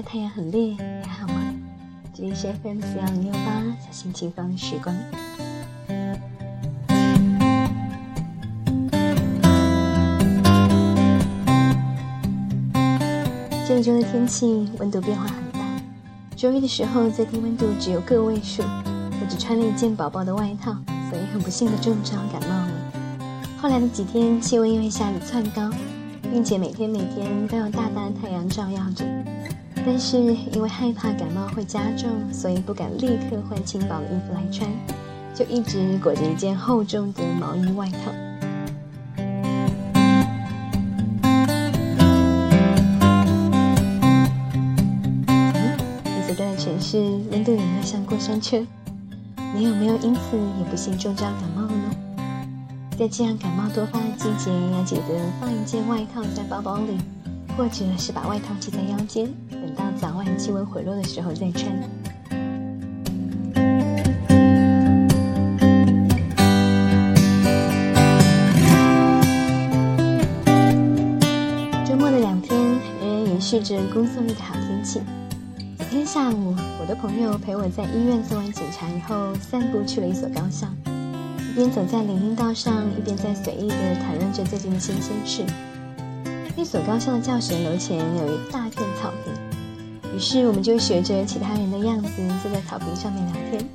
的太阳很烈，你还好吗？这里是 FM 四幺零六八，小心情放时光。这一周的天气温度变化很大，周一的时候最低温度只有个位数，我只穿了一件薄薄的外套，所以很不幸的中招感冒了。后来的几天气温又一下子窜高，并且每天每天都有大大的太阳照耀着，但是因为害怕感冒会加重，所以不敢立刻换轻薄的衣服来穿，就一直裹着一件厚重的毛衣外套。是温度有没有像过山车？你有没有因此也不幸中招感冒了呢？在这样感冒多发的季节，要记得放一件外套在包包里，或者是把外套系在腰间，等到早晚气温回落的时候再穿。周末的两天仍然延续着工作日的好天气。昨天下午，我的朋友陪我在医院做完检查以后，散步去了一所高校，一边走在林荫道上，一边在随意的谈论着最近的新鲜事。那所高校的教学楼前有一大片草坪，于是我们就学着其他人的样子，坐在草坪上面聊天。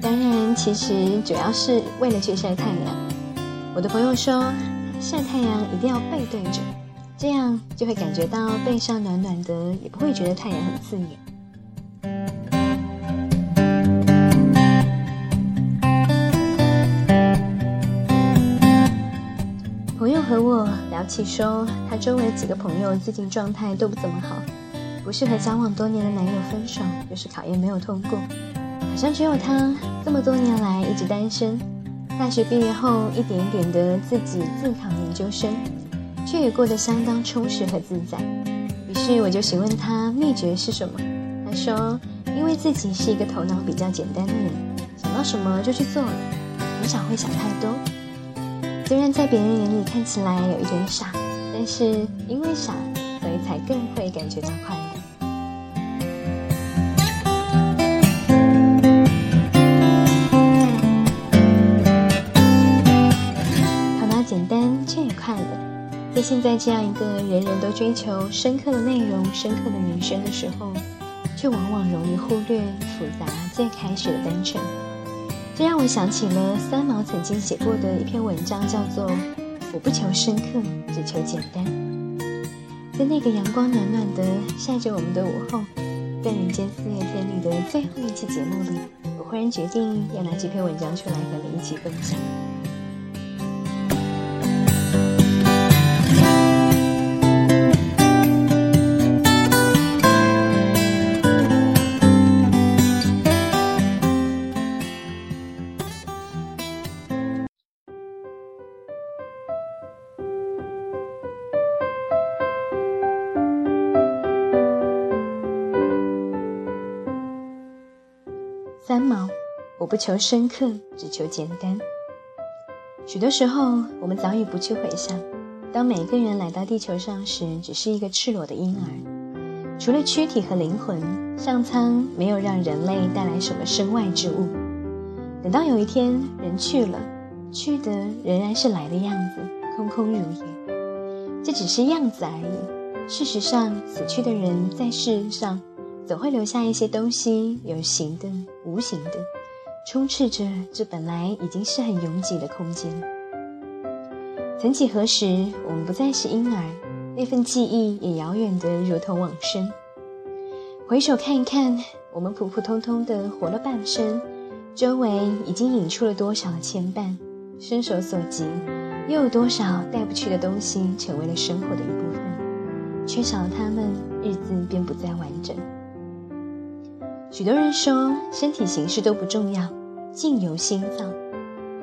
当然，其实主要是为了去晒太阳。我的朋友说，晒太阳一定要背对着。这样就会感觉到背上暖暖的，也不会觉得太阳很刺眼。朋友和我聊起说，他周围几个朋友最近状态都不怎么好，不是和交往多年的男友分手，就是考研没有通过，好像只有他这么多年来一直单身，大学毕业后一点一点的自己自考研究生。却也过得相当充实和自在。于是我就询问他秘诀是什么。他说：“因为自己是一个头脑比较简单的人，想到什么就去做了，很少会想太多。虽然在别人眼里看起来有一点傻，但是因为傻，所以才更会感觉到快乐。”在现在这样一个人人都追求深刻的内容、深刻的人生的时候，却往往容易忽略复杂最开始的单纯。这让我想起了三毛曾经写过的一篇文章，叫做《我不求深刻，只求简单》。在那个阳光暖暖的晒着我们的午后，在人间四月天里的最后一期节目里，我忽然决定要拿这篇文章出来和你一起分享。三毛，我不求深刻，只求简单。许多时候，我们早已不去回想，当每一个人来到地球上时，只是一个赤裸的婴儿，除了躯体和灵魂，上苍没有让人类带来什么身外之物。等到有一天人去了，去的仍然是来的样子，空空如也。这只是样子而已。事实上，死去的人在世上。总会留下一些东西，有形的、无形的，充斥着这本来已经是很拥挤的空间。曾几何时，我们不再是婴儿，那份记忆也遥远的如同往生。回首看一看，我们普普通通的活了半生，周围已经引出了多少牵绊，伸手所及，又有多少带不去的东西成为了生活的一部分？缺少了它们，日子便不再完整。许多人说，身体形式都不重要，境由心造。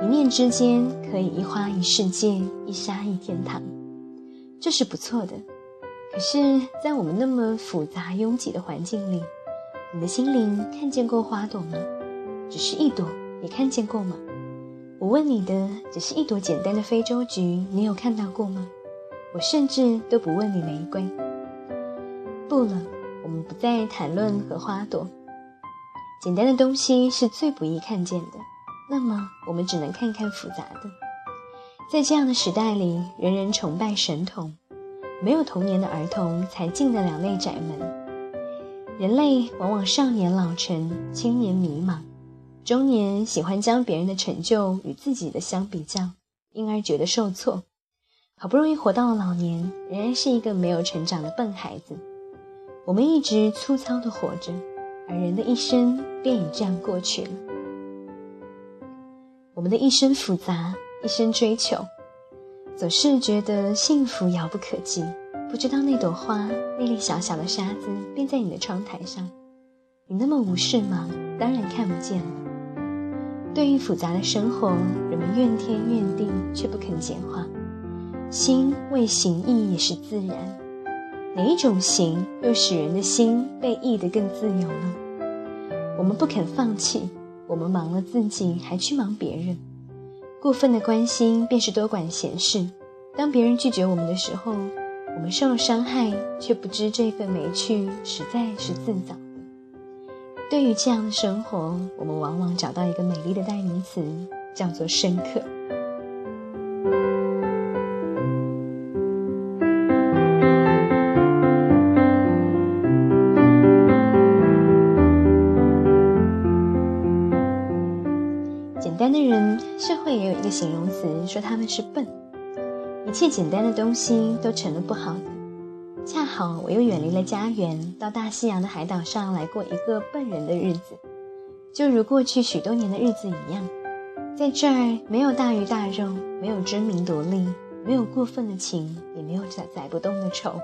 一念之间，可以一花一世界，一沙一天堂，这是不错的。可是，在我们那么复杂拥挤的环境里，你的心灵看见过花朵吗？只是一朵，你看见过吗？我问你的，只是一朵简单的非洲菊，你有看到过吗？我甚至都不问你玫瑰。不了。我们不再谈论和花朵。简单的东西是最不易看见的，那么我们只能看看复杂的。在这样的时代里，人人崇拜神童，没有童年的儿童才进得了内宅门。人类往往少年老成，青年迷茫，中年喜欢将别人的成就与自己的相比较，因而觉得受挫。好不容易活到了老年，仍然是一个没有成长的笨孩子。我们一直粗糙的活着，而人的一生便已这样过去了。我们的一生复杂。一生追求，总是觉得幸福遥不可及。不知道那朵花，那粒小小的沙子，便在你的窗台上。你那么无视吗？当然看不见了。对于复杂的生活，人们怨天怨地，却不肯简化。心为形意也是自然，哪一种形又使人的心被译得更自由呢？我们不肯放弃，我们忙了自己，还去忙别人。过分的关心便是多管闲事。当别人拒绝我们的时候，我们受了伤害，却不知这份没趣实在是自找。对于这样的生活，我们往往找到一个美丽的代名词，叫做深刻。切简单的东西都成了不好的。恰好我又远离了家园，到大西洋的海岛上来过一个笨人的日子，就如过去许多年的日子一样。在这儿，没有大鱼大肉，没有争名夺利，没有过分的情，也没有载载不动的仇，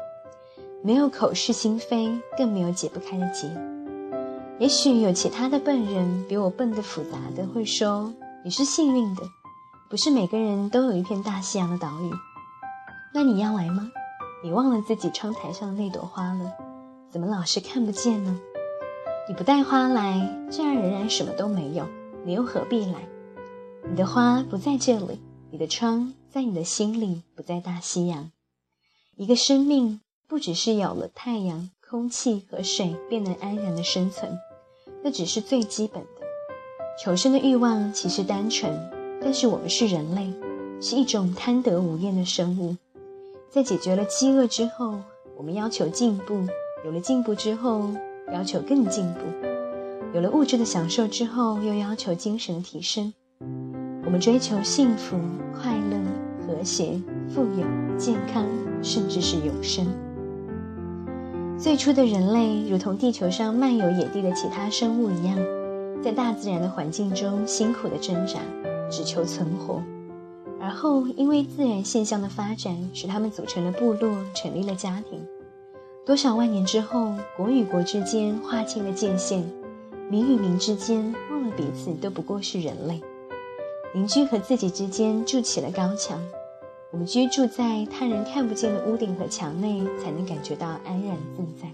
没有口是心非，更没有解不开的结。也许有其他的笨人比我笨得复杂的，会说。你是幸运的，不是每个人都有一片大西洋的岛屿。那你要来吗？你忘了自己窗台上的那朵花了？怎么老是看不见呢？你不带花来，这儿仍然什么都没有。你又何必来？你的花不在这里，你的窗在你的心里，不在大西洋。一个生命不只是有了太阳、空气和水便能安然的生存，那只是最基本的。求生的欲望其实单纯，但是我们是人类，是一种贪得无厌的生物。在解决了饥饿之后，我们要求进步；有了进步之后，要求更进步；有了物质的享受之后，又要求精神的提升。我们追求幸福、快乐、和谐、富有、健康，甚至是永生。最初的人类，如同地球上漫游野地的其他生物一样。在大自然的环境中辛苦的挣扎，只求存活。而后因为自然现象的发展，使他们组成了部落，成立了家庭。多少万年之后，国与国之间划清了界限，民与民之间忘了彼此都不过是人类。邻居和自己之间筑起了高墙。我们居住在他人看不见的屋顶和墙内，才能感觉到安然自在。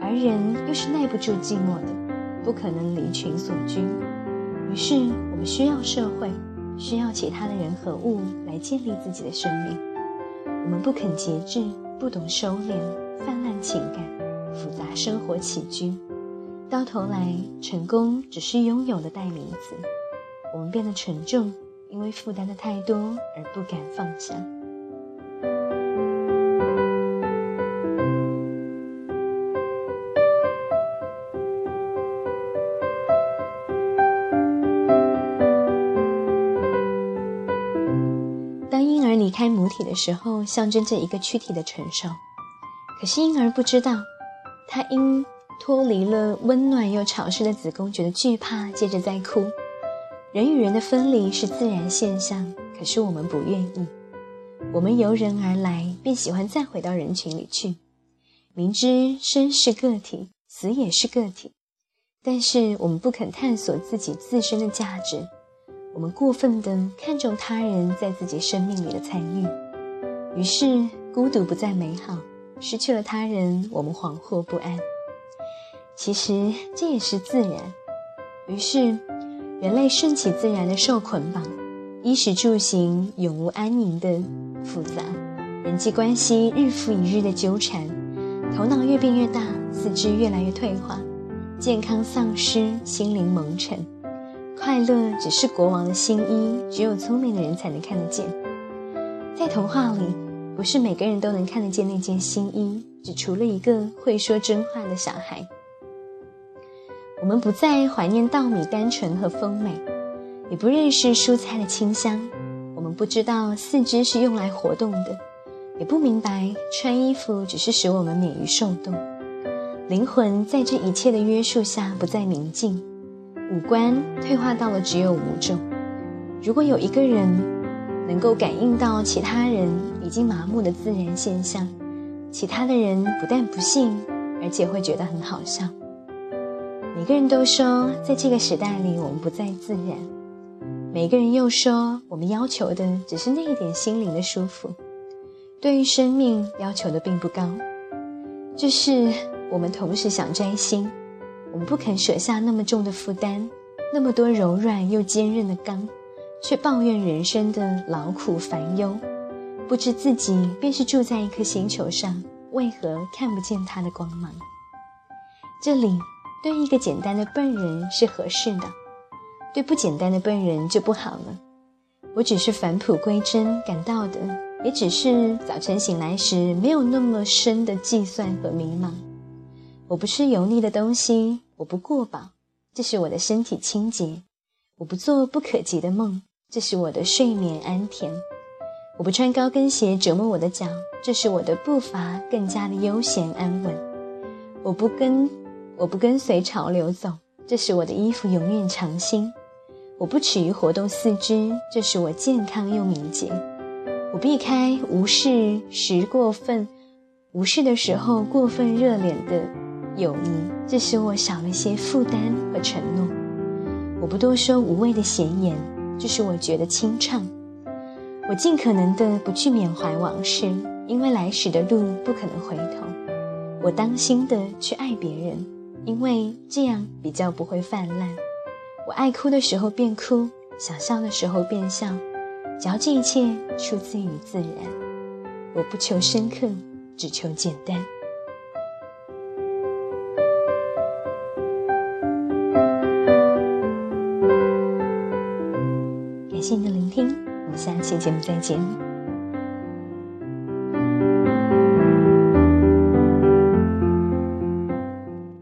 而人又是耐不住寂寞的。不可能离群所居，于是我们需要社会，需要其他的人和物来建立自己的生命。我们不肯节制，不懂收敛，泛滥情感，复杂生活起居，到头来，成功只是拥有的代名词。我们变得沉重，因为负担的太多而不敢放下。而离开母体的时候，象征着一个躯体的承受。可是婴儿不知道，他因脱离了温暖又潮湿的子宫，觉得惧怕，接着在哭。人与人的分离是自然现象，可是我们不愿意。我们由人而来，便喜欢再回到人群里去。明知生是个体，死也是个体，但是我们不肯探索自己自身的价值。我们过分的看重他人在自己生命里的参与，于是孤独不再美好。失去了他人，我们惶惑不安。其实这也是自然。于是，人类顺其自然的受捆绑，衣食住行永无安宁的复杂，人际关系日复一日的纠缠，头脑越变越大，四肢越来越退化，健康丧失，心灵蒙尘。快乐只是国王的新衣，只有聪明的人才能看得见。在童话里，不是每个人都能看得见那件新衣，只除了一个会说真话的小孩。我们不再怀念稻米单纯和丰美，也不认识蔬菜的清香。我们不知道四肢是用来活动的，也不明白穿衣服只是使我们免于受冻。灵魂在这一切的约束下不再明净。五官退化到了只有五种。如果有一个人能够感应到其他人已经麻木的自然现象，其他的人不但不信，而且会觉得很好笑。每个人都说，在这个时代里，我们不再自然；每个人又说，我们要求的只是那一点心灵的舒服，对于生命要求的并不高。这是我们同时想摘星。不肯舍下那么重的负担，那么多柔软又坚韧的钢，却抱怨人生的劳苦烦忧，不知自己便是住在一颗星球上，为何看不见它的光芒？这里对一个简单的笨人是合适的，对不简单的笨人就不好了。我只是返璞归真，感到的也只是早晨醒来时没有那么深的计算和迷茫。我不吃油腻的东西，我不过饱，这是我的身体清洁；我不做不可及的梦，这是我的睡眠安甜；我不穿高跟鞋折磨我的脚，这是我的步伐更加的悠闲安稳；我不跟我不跟随潮流走，这是我的衣服永远长新；我不耻于活动四肢，这是我健康又敏捷；我避开无视时过分无视的时候过分热脸的。友谊，这使我少了些负担和承诺。我不多说无谓的闲言，这使我觉得清畅。我尽可能的不去缅怀往事，因为来时的路不可能回头。我当心的去爱别人，因为这样比较不会泛滥。我爱哭的时候便哭，想笑的时候便笑，只要这一切出自于自然。我不求深刻，只求简单。我们下期节目再见。